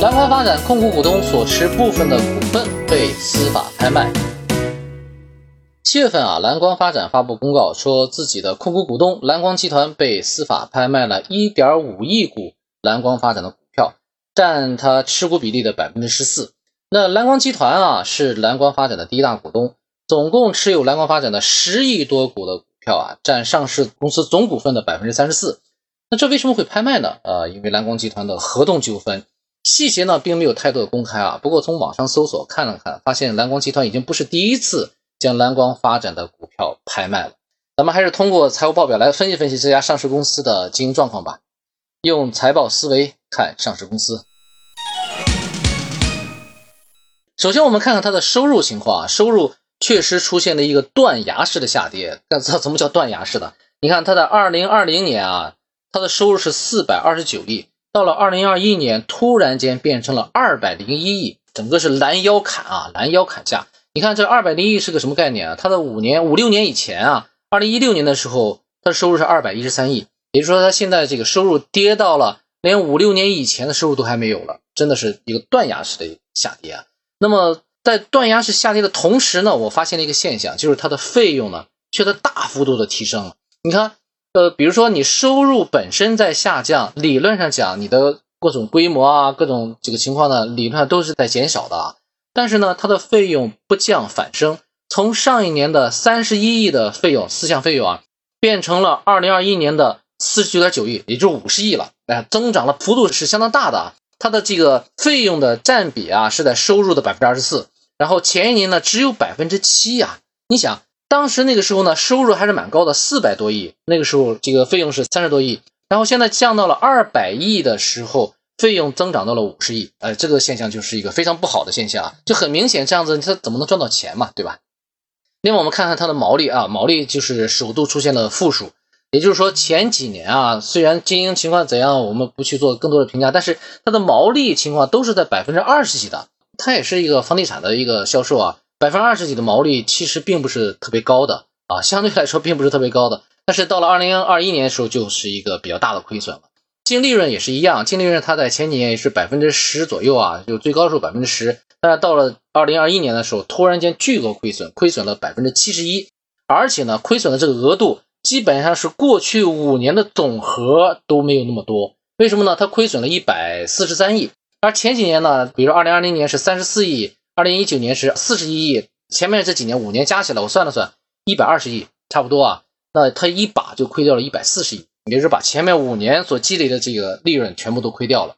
蓝光发展控股股东所持部分的股份被司法拍卖。七月份啊，蓝光发展发布公告，说自己的控股股东蓝光集团被司法拍卖了1.5亿股蓝光发展的股票，占他持股比例的百分之十四。那蓝光集团啊，是蓝光发展的第一大股东，总共持有蓝光发展的十亿多股的股票啊，占上市公司总股份的百分之三十四。那这为什么会拍卖呢？呃，因为蓝光集团的合同纠纷，细节呢并没有太多的公开啊。不过从网上搜索看了看，发现蓝光集团已经不是第一次将蓝光发展的股票拍卖了。咱们还是通过财务报表来分析分析这家上市公司的经营状况吧，用财报思维看上市公司。首先，我们看看它的收入情况啊，收入确实出现了一个断崖式的下跌。那怎么叫断崖式的？你看它的二零二零年啊，它的收入是四百二十九亿，到了二零二一年突然间变成了二百零一亿，整个是拦腰砍啊，拦腰砍价。你看这二百零一亿是个什么概念啊？它的五年五六年以前啊，二零一六年的时候，它的收入是二百一十三亿，也就是说它现在这个收入跌到了连五六年以前的收入都还没有了，真的是一个断崖式的下跌啊。那么在断崖式下跌的同时呢，我发现了一个现象，就是它的费用呢却在大幅度的提升了。你看，呃，比如说你收入本身在下降，理论上讲，你的各种规模啊，各种这个情况呢，理论上都是在减少的啊。但是呢，它的费用不降反升，从上一年的三十一亿的费用，四项费用啊，变成了二零二一年的四十九点九亿，也就是五十亿了。哎，增长了幅度是相当大的啊。它的这个费用的占比啊，是在收入的百分之二十四，然后前一年呢只有百分之七呀。你想，当时那个时候呢，收入还是蛮高的，四百多亿，那个时候这个费用是三十多亿，然后现在降到了二百亿的时候，费用增长到了五十亿，呃，这个现象就是一个非常不好的现象啊，就很明显，这样子它怎么能赚到钱嘛，对吧？另外我们看看它的毛利啊，毛利就是首度出现了负数。也就是说，前几年啊，虽然经营情况怎样，我们不去做更多的评价，但是它的毛利情况都是在百分之二十几的。它也是一个房地产的一个销售啊，百分之二十几的毛利其实并不是特别高的啊，相对来说并不是特别高的。但是到了二零二一年的时候，就是一个比较大的亏损了。净利润也是一样，净利润它在前几年也是百分之十左右啊，就最高的时候百分之十，但是到了二零二一年的时候，突然间巨额亏损，亏损了百分之七十一，而且呢，亏损的这个额度。基本上是过去五年的总和都没有那么多，为什么呢？它亏损了一百四十三亿，而前几年呢，比如二零二零年是三十四亿，二零一九年是四十一亿，前面这几年五年加起来，我算了算，一百二十亿差不多啊。那它一把就亏掉了一百四十亿，也就是把前面五年所积累的这个利润全部都亏掉了。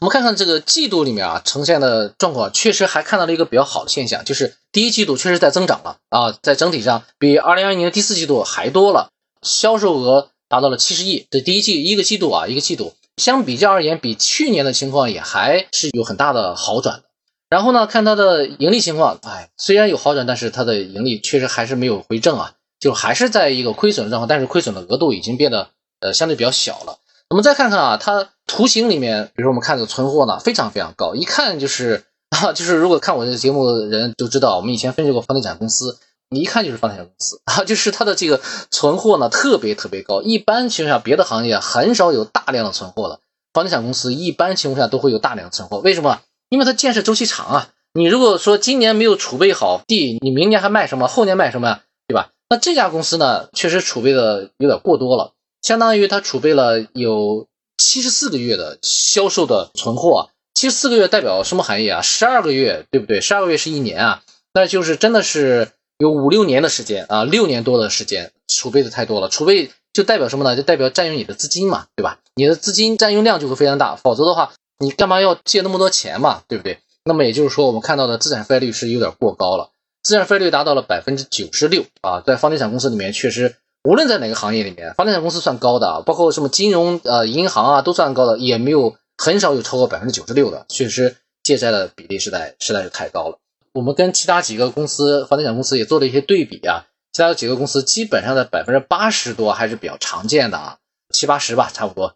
我们看看这个季度里面啊呈现的状况，确实还看到了一个比较好的现象，就是第一季度确实在增长了啊，在整体上比二零二一年的第四季度还多了，销售额达到了七十亿。这第一季一个季度啊，一个季度相比较而言，比去年的情况也还是有很大的好转的。然后呢，看它的盈利情况，哎，虽然有好转，但是它的盈利确实还是没有回正啊，就还是在一个亏损的状况，但是亏损的额度已经变得呃相对比较小了。我们再看看啊，它图形里面，比如说我们看这个存货呢，非常非常高，一看就是 啊，就是如果看我这节目的人都知道，我们以前分析过房地产公司，你一看就是房地产公司 啊，就是它的这个存货呢特别特别高，一般情况下别的行业很少有大量的存货的，房地产公司一般情况下都会有大量的存货，为什么？因为它建设周期长啊，你如果说今年没有储备好地，你明年还卖什么？后年卖什么呀？对吧？那这家公司呢，确实储备的有点过多了。相当于它储备了有七十四个月的销售的存货，七十四个月代表什么含义啊？十二个月，对不对？十二个月是一年啊，那就是真的是有五六年的时间啊，六年多的时间储备的太多了。储备就代表什么呢？就代表占用你的资金嘛，对吧？你的资金占用量就会非常大，否则的话，你干嘛要借那么多钱嘛，对不对？那么也就是说，我们看到的资产负债率是有点过高了，资产负债率达到了百分之九十六啊，在房地产公司里面确实。无论在哪个行业里面，房地产公司算高的啊，包括什么金融、呃银行啊，都算高的，也没有很少有超过百分之九十六的，确实借债的比例实在实在是太高了。我们跟其他几个公司，房地产公司也做了一些对比啊，其他几个公司基本上在百分之八十多还是比较常见的啊，七八十吧，差不多。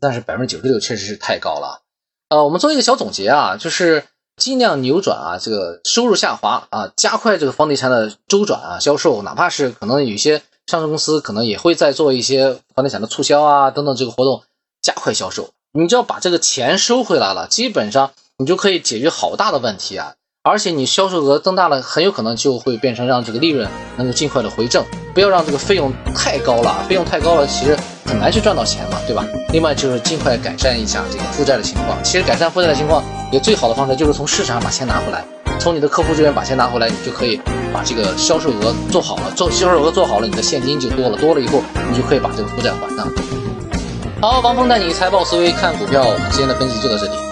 但是百分之九十六确实是太高了。呃，我们做一个小总结啊，就是尽量扭转啊这个收入下滑啊，加快这个房地产的周转啊，销售，哪怕是可能有些。上市公司可能也会在做一些房地产的促销啊等等这个活动，加快销售。你只要把这个钱收回来了，基本上你就可以解决好大的问题啊！而且你销售额增大了，很有可能就会变成让这个利润能够尽快的回正，不要让这个费用太高了，费用太高了，其实很难去赚到钱嘛，对吧？另外就是尽快改善一下这个负债的情况。其实改善负债的情况，也最好的方式就是从市场上把钱拿回来，从你的客户这边把钱拿回来，你就可以把这个销售额做好了，做销售额做好了，你的现金就多了，多了以后你就可以把这个负债还上。好，王峰带你财报思维看股票，我们今天的分析就到这里。